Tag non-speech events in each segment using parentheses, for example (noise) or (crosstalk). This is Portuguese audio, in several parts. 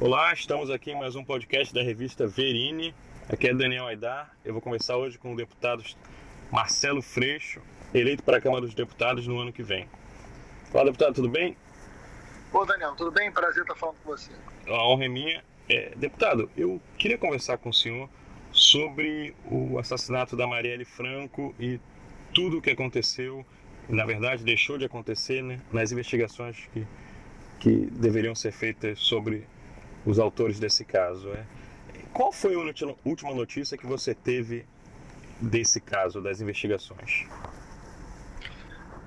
Olá, estamos aqui em mais um podcast da revista Verini. Aqui é Daniel Aidar. Eu vou começar hoje com o deputado Marcelo Freixo, eleito para a Câmara dos Deputados no ano que vem. Fala, deputado, tudo bem? Ô, Daniel, tudo bem? Prazer estar falando com você. A honra é minha. É, deputado, eu queria conversar com o senhor sobre o assassinato da Marielle Franco e tudo o que aconteceu, na verdade deixou de acontecer, né, nas investigações que, que deveriam ser feitas sobre os autores desse caso. É. Qual foi a última notícia que você teve desse caso, das investigações?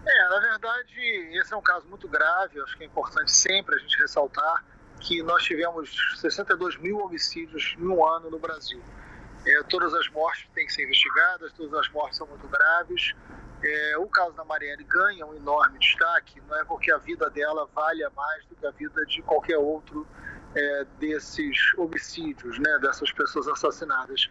É, na verdade, esse é um caso muito grave, acho que é importante sempre a gente ressaltar que nós tivemos 62 mil homicídios em um ano no Brasil. É, todas as mortes têm que ser investigadas, todas as mortes são muito graves. É, o caso da Marielle ganha um enorme destaque, não é porque a vida dela valha mais do que a vida de qualquer outro é, desses homicídios, né, dessas pessoas assassinadas.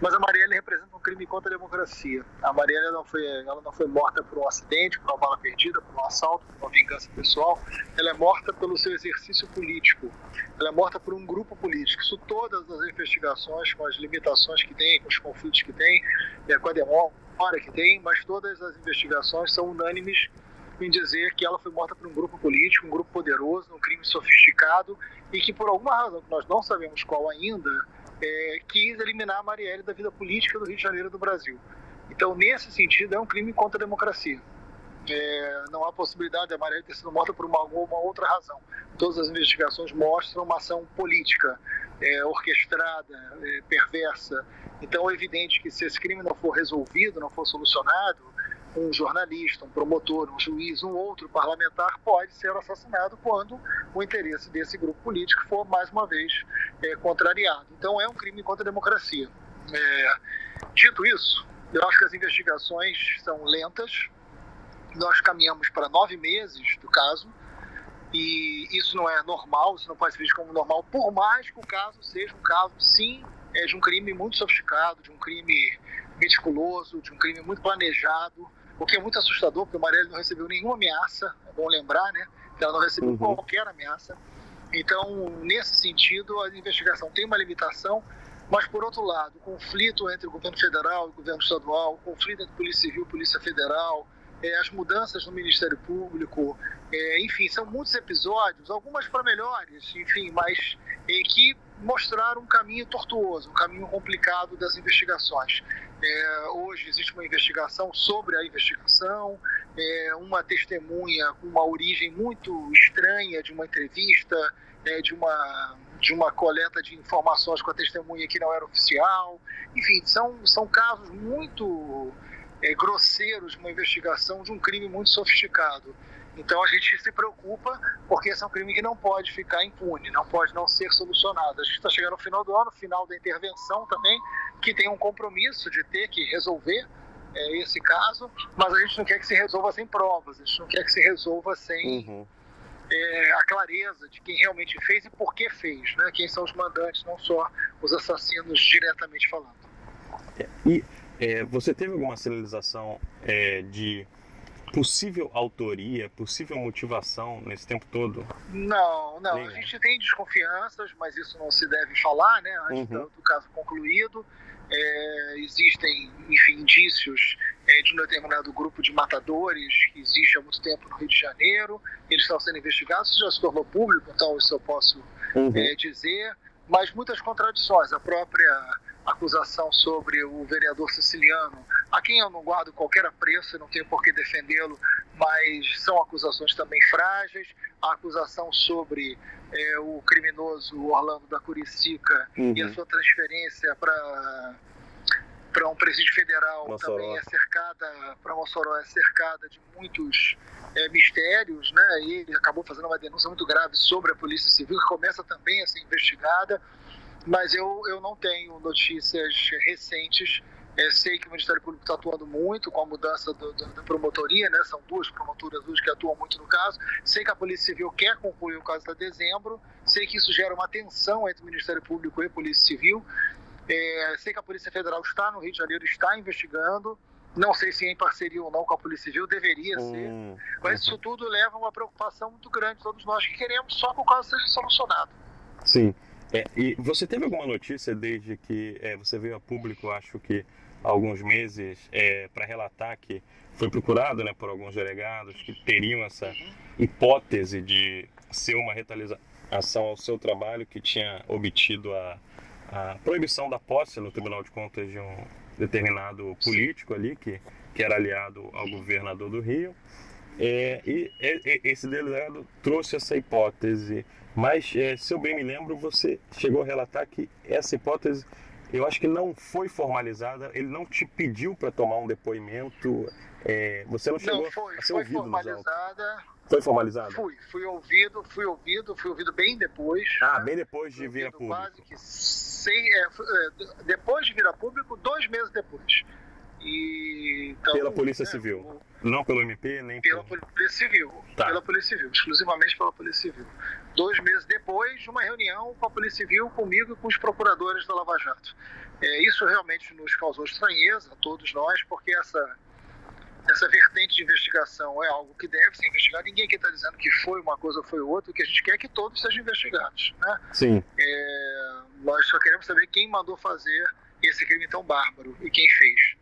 Mas a Marielle representa um crime contra a democracia. A Marielle não foi, ela não foi morta por um acidente, por uma bala perdida, por um assalto, por uma vingança pessoal. Ela é morta pelo seu exercício político. Ela é morta por um grupo político. Isso todas as investigações, com as limitações que tem, com os conflitos que tem, é, com a demora que tem, mas todas as investigações são unânimes em dizer que ela foi morta por um grupo político, um grupo poderoso, um crime sofisticado e que por alguma razão que nós não sabemos qual ainda, é, quis eliminar a Marielle da vida política do Rio de Janeiro do Brasil. Então, nesse sentido, é um crime contra a democracia. É, não há possibilidade da Marielle ter sido morta por uma, alguma outra razão. Todas as investigações mostram uma ação política, é, orquestrada, é, perversa. Então, é evidente que se esse crime não for resolvido, não for solucionado, um jornalista, um promotor, um juiz, um outro parlamentar pode ser assassinado quando o interesse desse grupo político for, mais uma vez, é, contrariado. Então, é um crime contra a democracia. É, dito isso, eu acho que as investigações são lentas. Nós caminhamos para nove meses do caso e isso não é normal, isso não pode ser visto como normal, por mais que o caso seja um caso, sim, é de um crime muito sofisticado, de um crime meticuloso, de um crime muito planejado, o que é muito assustador, porque o Marielle não recebeu nenhuma ameaça, é bom lembrar, né? Que ela não recebeu uhum. qualquer ameaça. Então, nesse sentido, a investigação tem uma limitação, mas, por outro lado, o conflito entre o governo federal e o governo estadual, o conflito entre Polícia Civil e Polícia Federal, é, as mudanças no Ministério Público, é, enfim, são muitos episódios, algumas para melhores, enfim, mas é, que mostraram um caminho tortuoso, um caminho complicado das investigações. É, hoje existe uma investigação sobre a investigação, é, uma testemunha com uma origem muito estranha de uma entrevista, é, de, uma, de uma coleta de informações com a testemunha que não era oficial. Enfim, são, são casos muito é, grosseiros de uma investigação de um crime muito sofisticado. Então a gente se preocupa porque esse é um crime que não pode ficar impune, não pode não ser solucionado. A gente está chegando ao final do ano, final da intervenção também, que tem um compromisso de ter que resolver é, esse caso, mas a gente não quer que se resolva sem provas, a gente não quer que se resolva sem uhum. é, a clareza de quem realmente fez e por que fez, né? quem são os mandantes, não só os assassinos diretamente falando. E é, você teve alguma sinalização é, de possível autoria, possível motivação nesse tempo todo? Não, não. A gente tem desconfianças, mas isso não se deve falar, né? Antes uhum. do caso concluído. É, existem, enfim, indícios é, de um determinado grupo de matadores que existe há muito tempo no Rio de Janeiro. Eles estão sendo investigados, isso já se tornou público, então isso eu posso uhum. é, dizer. Mas muitas contradições. A própria acusação sobre o vereador siciliano, a quem eu não guardo qualquer apreço, não tenho por que defendê-lo, mas são acusações também frágeis. A acusação sobre é, o criminoso Orlando da Curicica uhum. e a sua transferência para para um presídio federal Mossoró. também é cercada, para Mossoró é cercada de muitos é, mistérios, né? E ele acabou fazendo uma denúncia muito grave sobre a Polícia Civil, que começa também a ser investigada mas eu, eu não tenho notícias recentes. É, sei que o Ministério Público está atuando muito com a mudança do, do, da promotoria, né? são duas promotoras hoje que atuam muito no caso. Sei que a Polícia Civil quer concluir o caso até dezembro. Sei que isso gera uma tensão entre o Ministério Público e a Polícia Civil. É, sei que a Polícia Federal está no Rio de Janeiro, está investigando. Não sei se em parceria ou não com a Polícia Civil, deveria ser. Hum. Mas isso tudo leva a uma preocupação muito grande, todos nós que queremos só que o caso seja solucionado. Sim. É, e você teve alguma notícia desde que é, você veio a público, acho que há alguns meses, é, para relatar que foi procurado né, por alguns delegados que teriam essa hipótese de ser uma retaliação ao seu trabalho que tinha obtido a, a proibição da posse no Tribunal de Contas de um determinado político ali que, que era aliado ao governador do Rio. É, e, e, esse delegado trouxe essa hipótese, mas é, se eu bem me lembro, você chegou a relatar que essa hipótese, eu acho que não foi formalizada, ele não te pediu para tomar um depoimento, é, você não chegou não, foi, a ser foi ouvido formalizada. Foi formalizado? Fui, fui ouvido, fui ouvido, fui ouvido bem depois. Ah, né? bem depois de vir a público. Quase que sei, é, é, depois de vir a público, dois meses depois. E, então, pela Polícia Civil? o, não pelo MP, nem pela pelo... Polícia Civil. Tá. Pela Polícia Civil, exclusivamente pela Polícia Civil. Dois meses depois de uma reunião com a Polícia Civil, comigo e com os procuradores da Lava Jato. É, isso realmente nos causou estranheza, a todos nós, porque essa, essa vertente de investigação é algo que deve ser investigado. Ninguém aqui está dizendo que foi uma coisa ou foi outra, o que a gente quer é que todos sejam investigados. Né? Sim. É, nós só queremos saber quem mandou fazer esse crime tão bárbaro e quem fez.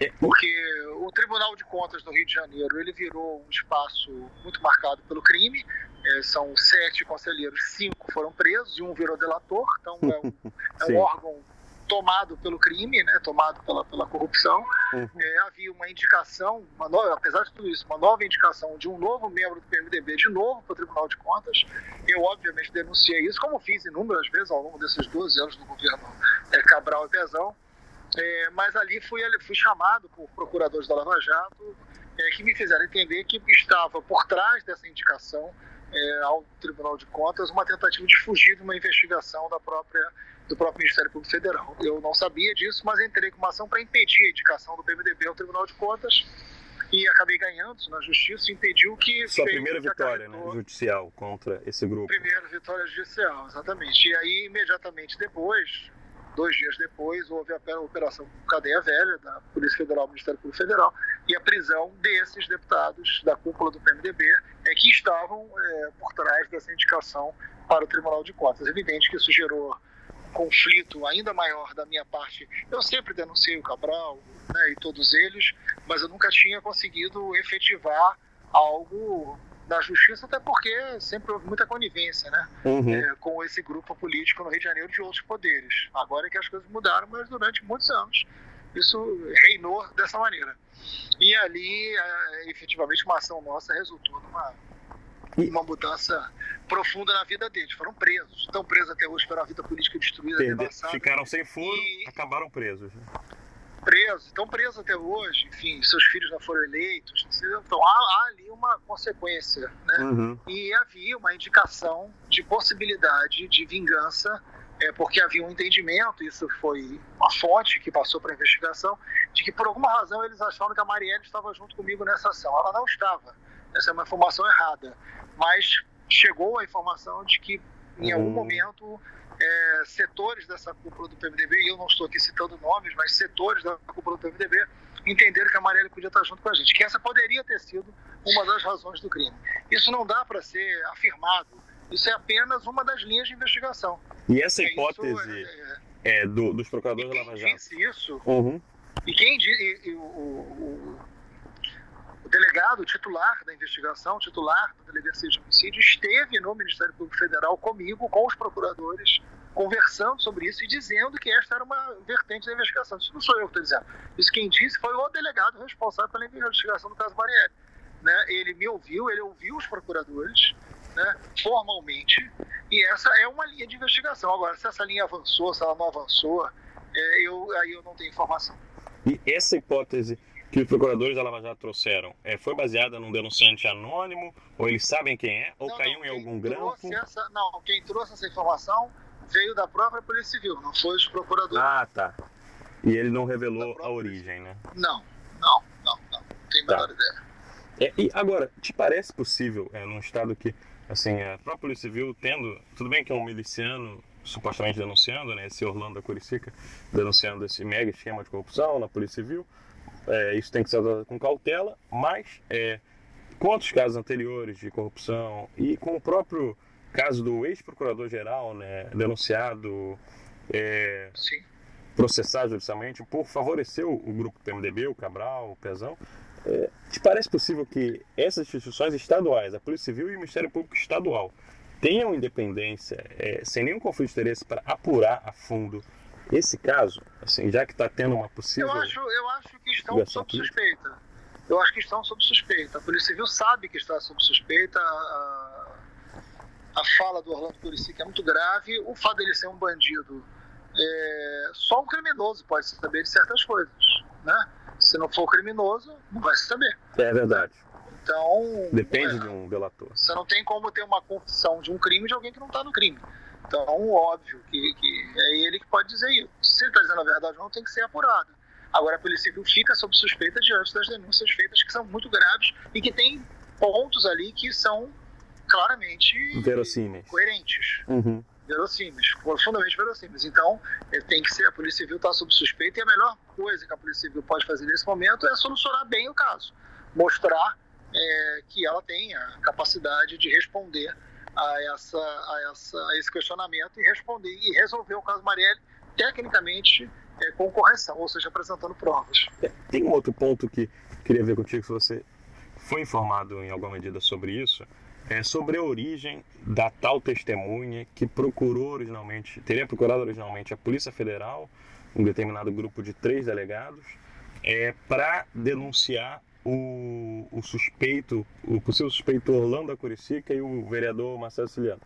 É, Porque o Tribunal de Contas do Rio de Janeiro ele virou um espaço muito marcado pelo crime. É, são sete conselheiros, cinco foram presos e um virou delator. Então é um, (laughs) é um órgão tomado pelo crime, né, tomado pela, pela corrupção. Uhum. É, havia uma indicação, uma nova, apesar de tudo isso, uma nova indicação de um novo membro do PMDB de novo para o Tribunal de Contas. Eu, obviamente, denunciei isso, como fiz inúmeras vezes ao longo desses 12 anos do governo é, Cabral e Pezão. É, mas ali fui, fui chamado por procuradores da Lava Jato é, que me fizeram entender que estava por trás dessa indicação é, ao Tribunal de Contas uma tentativa de fugir de uma investigação da própria, do próprio Ministério Público Federal. Eu não sabia disso, mas entrei com uma ação para impedir a indicação do PMDB ao Tribunal de Contas e acabei ganhando na justiça, impediu que... Sua primeira vitória né, judicial contra esse grupo. Primeira vitória judicial, exatamente. E aí, imediatamente depois, dois dias depois, houve a Operação Cadeia Velha, da Polícia Federal, Ministério Público Federal, e a prisão desses deputados da cúpula do PMDB, é, que estavam é, por trás dessa indicação para o Tribunal de Contas. É evidente que isso gerou conflito ainda maior da minha parte. Eu sempre denunciei o Cabral né, e todos eles, mas eu nunca tinha conseguido efetivar algo na justiça, até porque sempre houve muita conivência, né? Uhum. é, com esse grupo político no Rio de Janeiro de outros poderes. Agora é que as coisas mudaram, mas durante muitos anos isso reinou dessa maneira. E ali, é, efetivamente, uma ação nossa resultou numa uma mudança profunda na vida deles. Foram presos. Estão presos até hoje pela vida política destruída, Perde-. Ficaram sem furo, E- acabaram presos. Presos, estão presos até hoje, enfim, seus filhos não foram eleitos. Então há, há ali uma consequência, né? Uhum. e havia uma indicação de possibilidade de vingança, é, porque havia um entendimento, isso foi uma fonte que passou para a investigação, de que por alguma razão eles acharam que a Marielle estava junto comigo nessa ação. Ela não estava. Essa é uma informação errada. Mas chegou a informação de que em algum Hum. momento é, setores dessa cúpula do PMDB, e eu não estou aqui citando nomes, mas setores da cúpula do PMDB entenderam que a Marielle podia estar junto com a gente, que essa poderia ter sido uma das razões do crime. Isso não dá para ser afirmado. Isso é apenas uma das linhas de investigação. E essa É, hipótese isso é- é, do- dos procuradores da quem Lava Jato. disse isso, Uhum. e quem di- e- e o, o- o delegado, o titular da investigação, o titular da delegacia de homicídio, esteve no Ministério Público Federal comigo, com os procuradores, conversando sobre isso e dizendo que esta era uma vertente da investigação. Isso não sou eu que estou dizendo. Isso quem disse foi o delegado responsável pela investigação do caso Marielle. Né? Ele me ouviu, ele ouviu os procuradores né, formalmente, e essa é uma linha de investigação. Agora, se essa linha avançou, se ela não avançou, é, eu, aí eu não tenho informação. E essa hipótese que os procuradores da Lava Jato trouxeram é, foi baseada num denunciante anônimo? Ou eles sabem quem é? Ou Não, caiu não, em algum grampo? Essa, não, quem trouxe essa informação veio da própria Polícia Civil, não foi os procuradores. Ah, tá. E ele não revelou própria a origem, né? Não, não, não, não. Não tenho a Tá. menor ideia. É, e agora, te parece possível, é, num estado que, assim, a própria Polícia Civil tendo, tudo bem que é um miliciano supostamente denunciando, né, esse Orlando da Curicica, denunciando esse mega esquema de corrupção na Polícia Civil, é, isso tem que ser tratado com cautela, mas é, outros casos anteriores de corrupção e com o próprio caso do ex-procurador-geral, né, denunciado, é, processado judicialmente por favorecer o grupo PMDB, o Cabral, o Pezão. É, te parece possível que essas instituições estaduais, a Polícia Civil e o Ministério Público Estadual, tenham independência, é, sem nenhum conflito de interesse, para apurar a fundo esse caso, assim, já que está tendo uma possível. Eu acho, eu acho que estão sob suspeita. Eu acho que estão sob suspeita. A Polícia Civil sabe que está sob suspeita. A, a fala do Orlando Curicic é muito grave. O fato dele ser um bandido, é, só um criminoso pode saber de certas coisas, né? Se não for criminoso, não vai saber. É verdade. Então. Depende é, de um delator. Você não tem como ter uma confissão de um crime de alguém que não está no crime. Então, óbvio que, que, é ele que pode dizer isso. Se ele está dizendo a verdade ou não, tem que ser apurado. Agora, a Polícia Civil fica sob suspeita diante das denúncias feitas, que são muito graves e que tem pontos ali que são claramente verossímeis. coerentes. Uhum. Verossímeis, profundamente verossímeis. Então, tem que ser, a Polícia Civil está sob suspeita e a melhor coisa que a Polícia Civil pode fazer nesse momento é solucionar bem o caso. Mostrar é, que ela tem a capacidade de responder a, essa, a, essa, a esse questionamento e responder e resolver o caso Marielle tecnicamente é, com correção, ou seja, apresentando provas. É, tem um outro ponto que queria ver contigo, se você foi informado em alguma medida sobre isso, é sobre a origem da tal testemunha que procurou originalmente, teria procurado originalmente a Polícia Federal, um determinado grupo de três delegados, é, para denunciar o, o, suspeito, o possível suspeito Orlando Curicica e o vereador Marcelo Ciliano.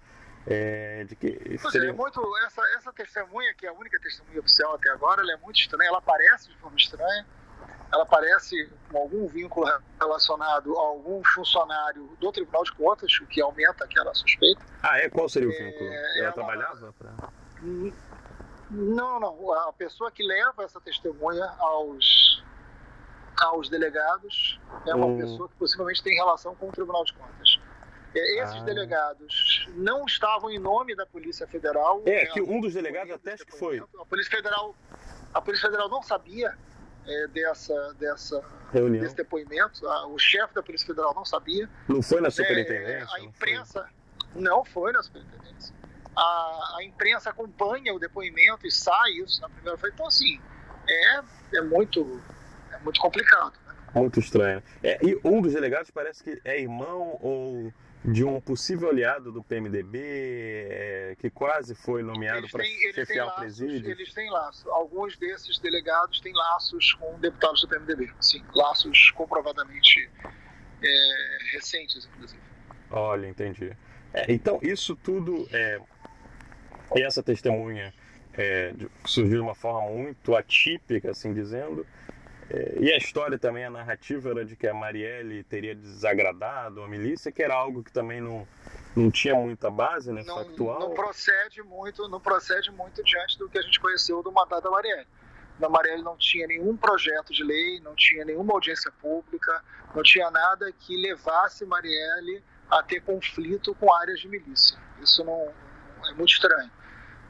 É, de que seria... é muito, essa, essa testemunha, que é a única testemunha oficial até agora, ela é muito estranha, ela aparece de forma estranha, ela aparece com algum vínculo relacionado a algum funcionário do Tribunal de Contas, o que aumenta aquela suspeita. Ah, é? Qual seria o vínculo? É, ela, ela, trabalhava? Pra... Não, não. A pessoa que leva essa testemunha aos aos delegados é uma hum. pessoa que possivelmente tem relação com o Tribunal de Contas. É, esses ah. delegados não estavam em nome da Polícia Federal. É, que um dos delegados até acho que foi. A Polícia Federal, a Polícia Federal não sabia é, dessa, dessa, Reunião. desse depoimento. o chefe da Polícia Federal não sabia. Não foi na é, superintendência? a imprensa não, não foi na superintendência. A, a, imprensa acompanha o depoimento e sai isso na primeira feira. Então, assim, é, é muito muito complicado. Né? Muito estranho. É, e um dos delegados parece que é irmão ou de um possível aliado do PMDB é, que quase foi nomeado para chefiar o presídio. Eles têm laços. Alguns desses delegados têm laços com deputados do PMDB. Sim, laços comprovadamente é, recentes, inclusive. Olha, entendi. É, então, isso tudo, é, e essa testemunha é, surgiu de uma forma muito atípica, assim dizendo, e a história também, a narrativa era de que a Marielle teria desagradado a milícia, que era algo que também não, não tinha muita base, né, não, factual. Não procede muito, não procede muito diante do que a gente conheceu do mandato da Marielle. A Marielle não tinha nenhum projeto de lei, não tinha nenhuma audiência pública, não tinha nada que levasse Marielle a ter conflito com áreas de milícia. Isso não é muito estranho.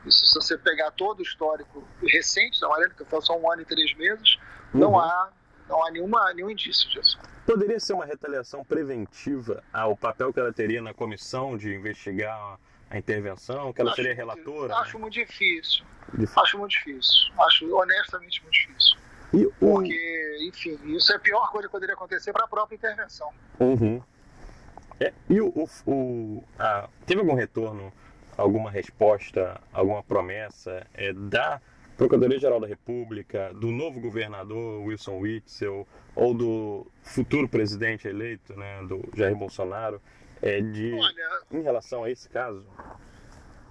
Isso, se você pegar todo o histórico recente da Marielle, que foi só um ano e três meses, não uhum. há, não há nenhuma, nenhum indício disso. Poderia ser uma retaliação preventiva ao papel que ela teria na comissão de investigar a intervenção, que ela acho seria relatora? Acho né? muito difícil. difícil. Acho muito difícil. Acho honestamente muito difícil. E o... Porque, enfim, isso é a pior coisa que poderia acontecer para a própria intervenção. Uhum. É, e o, o, o a, teve algum retorno, alguma resposta, alguma promessa é, da Procuradoria-Geral da República, do novo governador Wilson Witzel ou do futuro presidente eleito, né, do Jair Bolsonaro, é, de, olha, em relação a esse caso?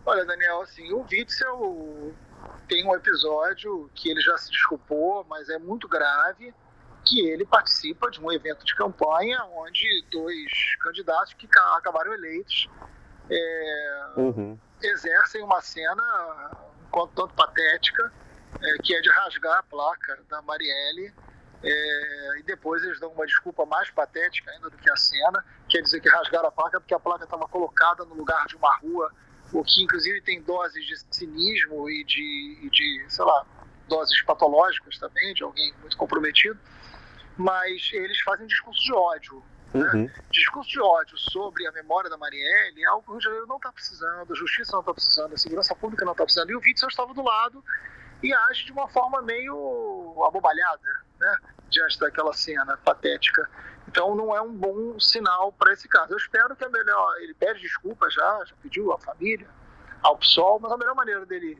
Olha, Daniel, assim, o Witzel tem um episódio que ele já se desculpou, mas é muito grave, que ele participa de um evento de campanha onde dois candidatos que acabaram eleitos é, uhum. exercem uma cena quanto tanto patética, é, que é de rasgar a placa da Marielle. É, e depois eles dão uma desculpa mais patética ainda do que a cena, quer dizer que rasgaram a placa porque a placa estava colocada no lugar de uma rua, o que inclusive tem doses de cinismo e de, e de sei lá, doses patológicas também, de alguém muito comprometido. Mas eles fazem um discurso de ódio Uhum. Discurso de ódio sobre a memória da Marielle é algo que o Rio de Janeiro não está precisando, a justiça não está precisando, a segurança pública não está precisando. E o Witzel estava do lado e age de uma forma meio abobalhada, né? diante daquela cena patética. Então não é um bom sinal para esse caso. Eu espero que a melhor. Ele pede desculpas já, já pediu à família, ao PSOL, mas a melhor maneira dele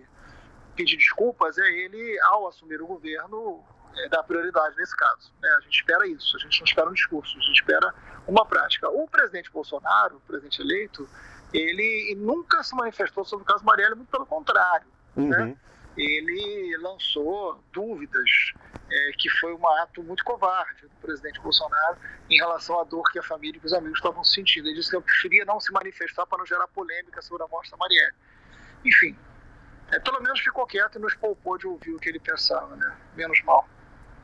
pedir desculpas é ele, ao assumir o governo, é, dar prioridade nesse caso. Né? A gente espera isso, a gente não espera um discurso, a gente espera uma prática. O presidente Bolsonaro, o presidente eleito, ele nunca se manifestou sobre o caso Marielle, muito pelo contrário. Né? Uhum. Né? Ele lançou dúvidas é, que foi um ato muito covarde do presidente Bolsonaro em relação à dor que a família e os amigos estavam sentindo. Ele disse que eu preferia não se manifestar para não gerar polêmica sobre a morte da Marielle. Enfim, é, pelo menos ficou quieto e nos poupou de ouvir o que ele pensava, né? Menos mal.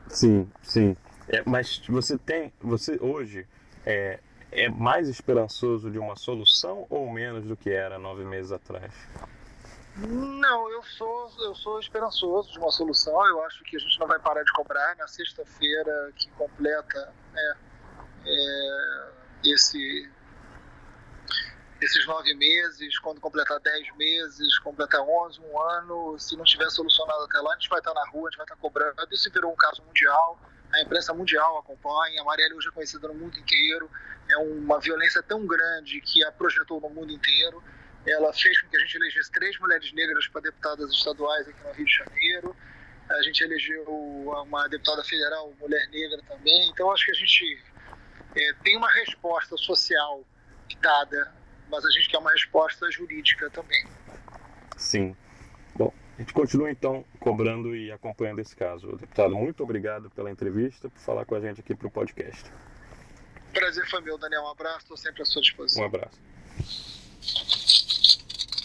Sim, sim. É, mas você tem, você hoje é, é mais esperançoso de uma solução ou menos do que era nove meses atrás? Não, eu sou, eu sou esperançoso de uma solução. Eu acho que a gente não vai parar de cobrar. Na sexta-feira que completa né, é, esse, esses nove meses, quando completar dez meses, completar onze, um ano, se não tiver solucionado até lá, a gente vai estar na rua, a gente vai estar cobrando. Isso virou um caso mundial, a imprensa mundial acompanha, a Marielle hoje é conhecida no mundo inteiro, é uma violência tão grande que a projetou no mundo inteiro. Ela fez com que a gente elegesse três mulheres negras para deputadas estaduais aqui no Rio de Janeiro. A gente elegeu uma deputada federal, mulher negra também. Então, acho que a gente é, tem uma resposta social dada, mas a gente quer uma resposta jurídica também. Sim. Bom, a gente continua então cobrando e acompanhando esse caso. Deputado, muito obrigado pela entrevista, por falar com a gente aqui para o podcast. Prazer foi meu, Daniel. Um abraço, estou sempre à sua disposição. Um abraço.